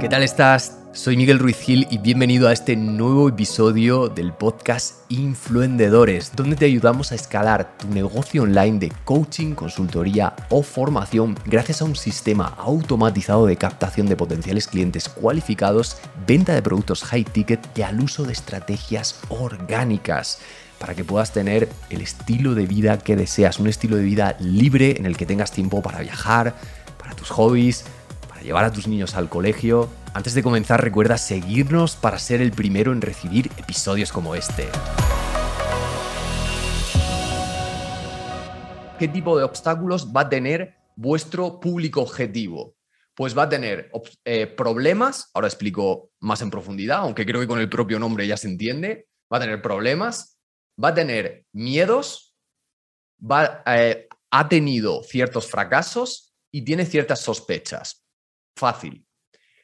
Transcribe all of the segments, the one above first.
¿Qué tal estás? Soy Miguel Ruiz Gil y bienvenido a este nuevo episodio del podcast Influendedores, donde te ayudamos a escalar tu negocio online de coaching, consultoría o formación gracias a un sistema automatizado de captación de potenciales clientes cualificados, venta de productos high ticket y al uso de estrategias orgánicas para que puedas tener el estilo de vida que deseas, un estilo de vida libre en el que tengas tiempo para viajar, para tus hobbies, llevar a tus niños al colegio. Antes de comenzar recuerda seguirnos para ser el primero en recibir episodios como este. ¿Qué tipo de obstáculos va a tener vuestro público objetivo? Pues va a tener eh, problemas, ahora explico más en profundidad, aunque creo que con el propio nombre ya se entiende, va a tener problemas, va a tener miedos, eh, ha tenido ciertos fracasos y tiene ciertas sospechas. Fácil.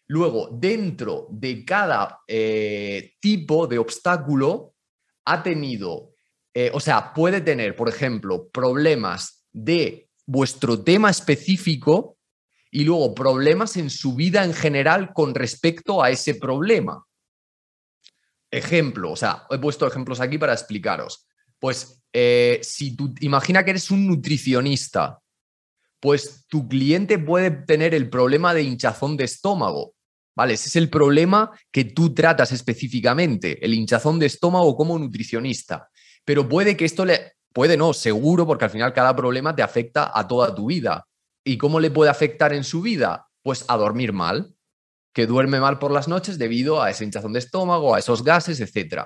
Luego, dentro de cada eh, tipo de obstáculo, ha tenido, eh, o sea, puede tener, por ejemplo, problemas de vuestro tema específico y luego problemas en su vida en general con respecto a ese problema. Ejemplo, o sea, he puesto ejemplos aquí para explicaros. Pues eh, si tú imagina que eres un nutricionista, pues tu cliente puede tener el problema de hinchazón de estómago. ¿Vale? Ese es el problema que tú tratas específicamente, el hinchazón de estómago como nutricionista. Pero puede que esto le, puede no, seguro, porque al final cada problema te afecta a toda tu vida. ¿Y cómo le puede afectar en su vida? Pues a dormir mal que duerme mal por las noches debido a esa hinchazón de estómago, a esos gases, etc.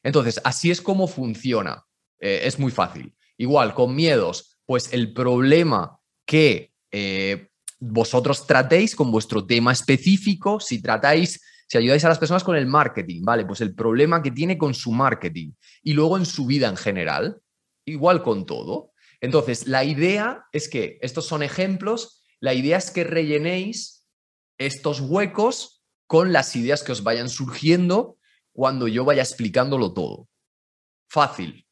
Entonces, así es como funciona. Eh, es muy fácil. Igual, con miedos, pues el problema que eh, vosotros tratéis con vuestro tema específico, si tratáis, si ayudáis a las personas con el marketing, ¿vale? Pues el problema que tiene con su marketing y luego en su vida en general, igual con todo. Entonces, la idea es que, estos son ejemplos, la idea es que rellenéis estos huecos con las ideas que os vayan surgiendo cuando yo vaya explicándolo todo. Fácil.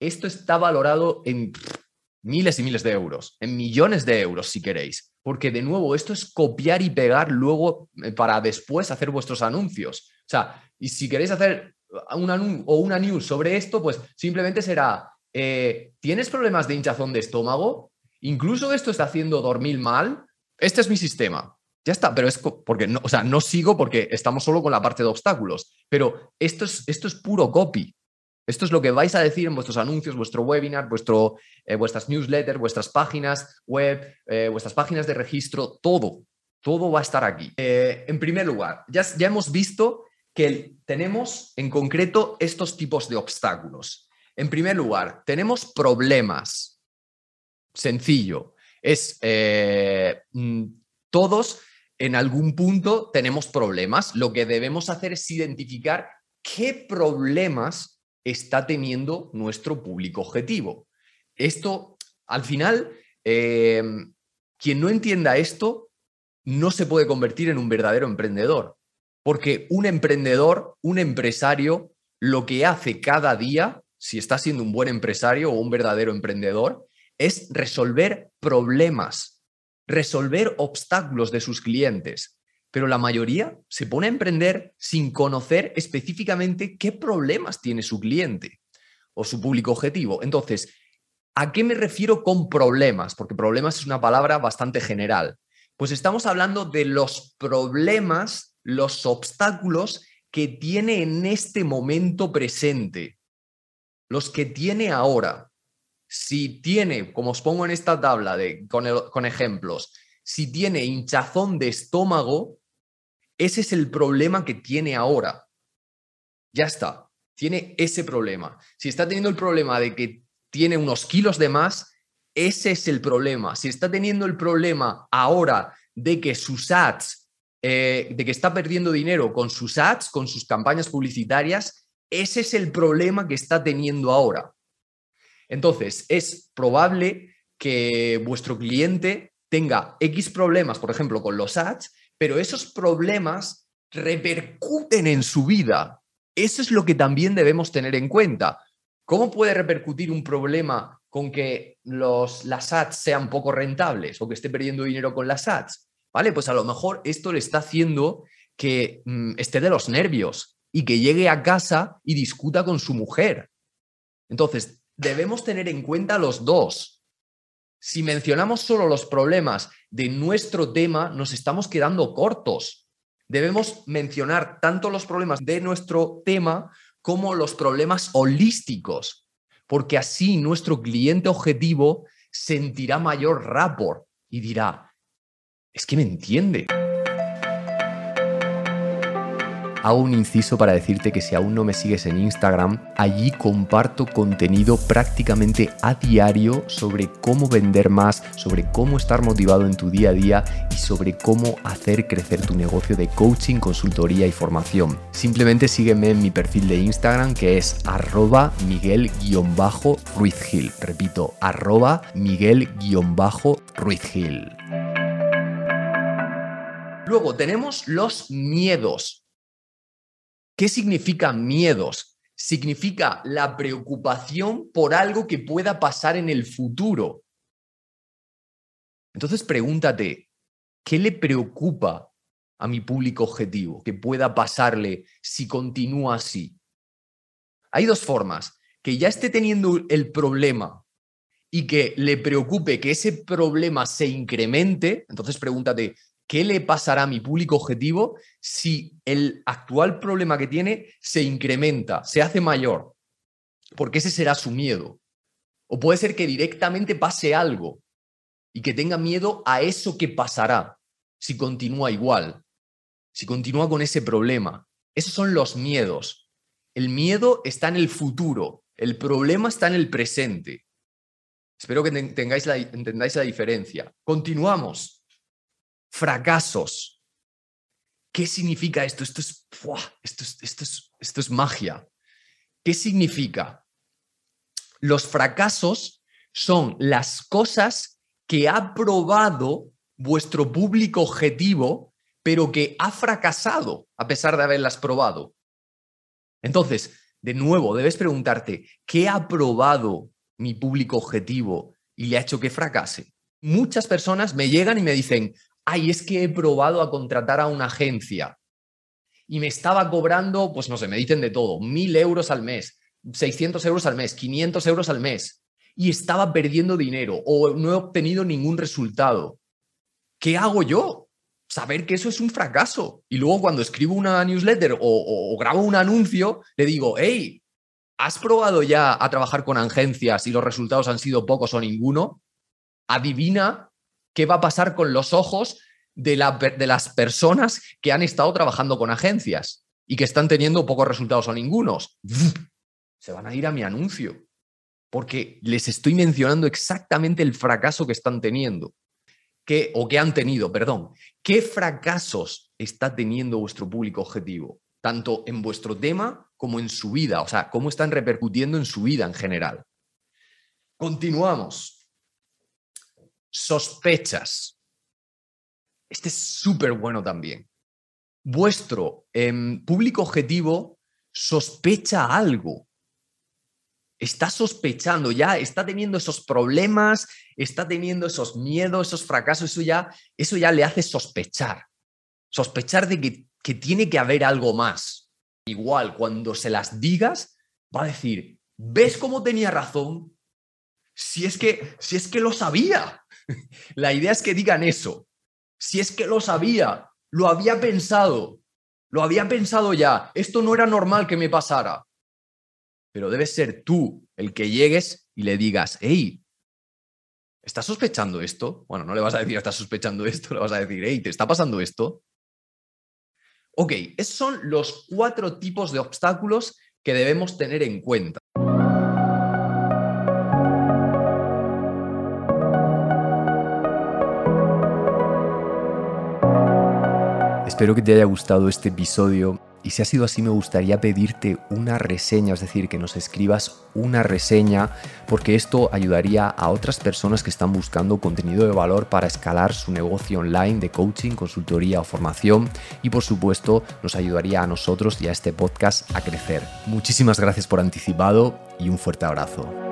Esto está valorado en miles y miles de euros, en millones de euros si queréis, porque de nuevo esto es copiar y pegar luego eh, para después hacer vuestros anuncios. O sea, y si queréis hacer una, o una news sobre esto, pues simplemente será, eh, ¿tienes problemas de hinchazón de estómago? Incluso esto está haciendo dormir mal. Este es mi sistema. Ya está, pero es porque no, o sea, no sigo porque estamos solo con la parte de obstáculos. Pero esto es, esto es puro copy. Esto es lo que vais a decir en vuestros anuncios, vuestro webinar, vuestro, eh, vuestras newsletters, vuestras páginas web, eh, vuestras páginas de registro, todo. Todo va a estar aquí. Eh, en primer lugar, ya, ya hemos visto que tenemos en concreto estos tipos de obstáculos. En primer lugar, tenemos problemas. Sencillo. Es mm, todos en algún punto tenemos problemas. Lo que debemos hacer es identificar qué problemas está teniendo nuestro público objetivo. Esto, al final, em, quien no entienda esto no se puede convertir en un verdadero emprendedor, porque un emprendedor, un empresario, lo que hace cada día, si está siendo un buen empresario o un verdadero emprendedor, es resolver problemas resolver obstáculos de sus clientes, pero la mayoría se pone a emprender sin conocer específicamente qué problemas tiene su cliente o su público objetivo. Entonces, ¿a qué me refiero con problemas? Porque problemas es una palabra bastante general. Pues estamos hablando de los problemas, los obstáculos que tiene en este momento presente, los que tiene ahora si tiene, como os pongo en esta tabla de, con, ejemplos, si tiene hinchazón de estómago, ese es el problema que tiene ahora. Ya está, tiene ese problema. Si está teniendo el problema de que tiene unos kilos de más, ese es el problema. Si está teniendo el problema ahora de que sus ads, eh, de que está perdiendo dinero con sus ads, con sus campañas publicitarias, ese es el problema que está teniendo ahora. Entonces, es probable que vuestro cliente tenga X problemas, por ejemplo, con los ads, pero esos problemas repercuten en su vida. Eso es lo que también debemos tener en cuenta. ¿Cómo puede repercutir un problema con que los, las ads sean poco rentables o que esté perdiendo dinero con las ads? ¿Vale? Pues a lo mejor esto le está haciendo que mm, esté de los nervios y que llegue a casa y discuta con su mujer. Entonces, debemos tener en cuenta los dos. Si mencionamos solo los problemas de nuestro tema, nos estamos quedando cortos. Debemos mencionar tanto los problemas de nuestro tema como los problemas holísticos, porque así nuestro cliente objetivo sentirá mayor rapport y dirá, es que me entiende. Hago un inciso para decirte que si aún no me sigues en Instagram, allí comparto contenido prácticamente a diario sobre cómo vender más, sobre cómo estar motivado en tu día a día y sobre cómo hacer crecer tu negocio de coaching, consultoría y formación. Simplemente sígueme en mi perfil de Instagram que es arroba miguel-ruizgil. Repito, arroba miguel-ruizgil. Luego tenemos los miedos. ¿Qué significa miedos? Significa la preocupación por algo que pueda pasar en el futuro. Entonces pregúntate, ¿qué le preocupa a mi público objetivo que pueda pasarle si continúa así? Hay dos formas, que ya esté teniendo el problema y que le preocupe que ese problema se incremente, entonces pregúntate, ¿qué le pasará a mi público objetivo si el actual problema que tiene se incrementa, se hace mayor? Porque ese será su miedo. O puede ser que directamente pase algo y que tenga miedo a eso que pasará si continúa igual, si continúa con ese problema. Esos son los miedos. El miedo está en el futuro, el problema está en el presente. Espero que tengáis la, entendáis la diferencia. Continuamos fracasos. ¿Qué significa esto? Esto es, esto esto es, esto es magia. ¿Qué significa? Los fracasos son las cosas que ha probado vuestro público objetivo, pero que ha fracasado a pesar de haberlas probado. Entonces, de nuevo, debes preguntarte, ¿qué ha probado mi público objetivo y le ha hecho que fracase? Muchas personas me llegan y me dicen, ay, es que he probado a contratar a una agencia y me estaba cobrando, pues no sé, me dicen de todo, mil euros al mes, 600 euros al mes, 500 euros al mes, y estaba perdiendo dinero o no he obtenido ningún resultado. ¿Qué hago yo? Saber que eso es un fracaso. Y luego cuando escribo una newsletter o, grabo un anuncio, le digo, hey, ¿has probado ya a trabajar con agencias y los resultados han sido pocos o ninguno? Adivina qué va a pasar con los ojos de, las personas que han estado trabajando con agencias y que están teniendo pocos resultados o ningunos. Se van a ir a mi anuncio porque les estoy mencionando exactamente el fracaso que están teniendo. ¿Qué, o que han tenido, perdón. ¿Qué fracasos está teniendo vuestro público objetivo? Tanto en vuestro tema como en su vida. O sea, cómo están repercutiendo en su vida en general. Continuamos sospechas. Este es súper bueno también. Vuestro em, público objetivo sospecha algo. Está sospechando ya, está teniendo esos problemas, está teniendo esos miedos, esos fracasos, eso ya, eso ya le hace sospechar. Sospechar de que, que tiene que haber algo más. Igual, cuando se las digas, va a decir, ¿ves cómo tenía razón? Si es que, si es que lo sabía. La idea es que digan eso. Si es que lo sabía, lo había pensado, lo había pensado ya, esto no era normal que me pasara. Pero debes ser tú el que llegues y le digas, hey, ¿estás sospechando esto? Bueno, no le vas a decir, estás sospechando esto, le vas a decir, hey, ¿te está pasando esto? Ok, esos son los cuatro tipos de obstáculos que debemos tener en cuenta. Espero que te haya gustado este episodio y si ha sido así me gustaría pedirte una reseña, es decir, que nos escribas una reseña porque esto ayudaría a otras personas que están buscando contenido de valor para escalar su negocio online de coaching, consultoría o formación y por supuesto nos ayudaría a nosotros y a este podcast a crecer. Muchísimas gracias por anticipado y un fuerte abrazo.